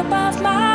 above my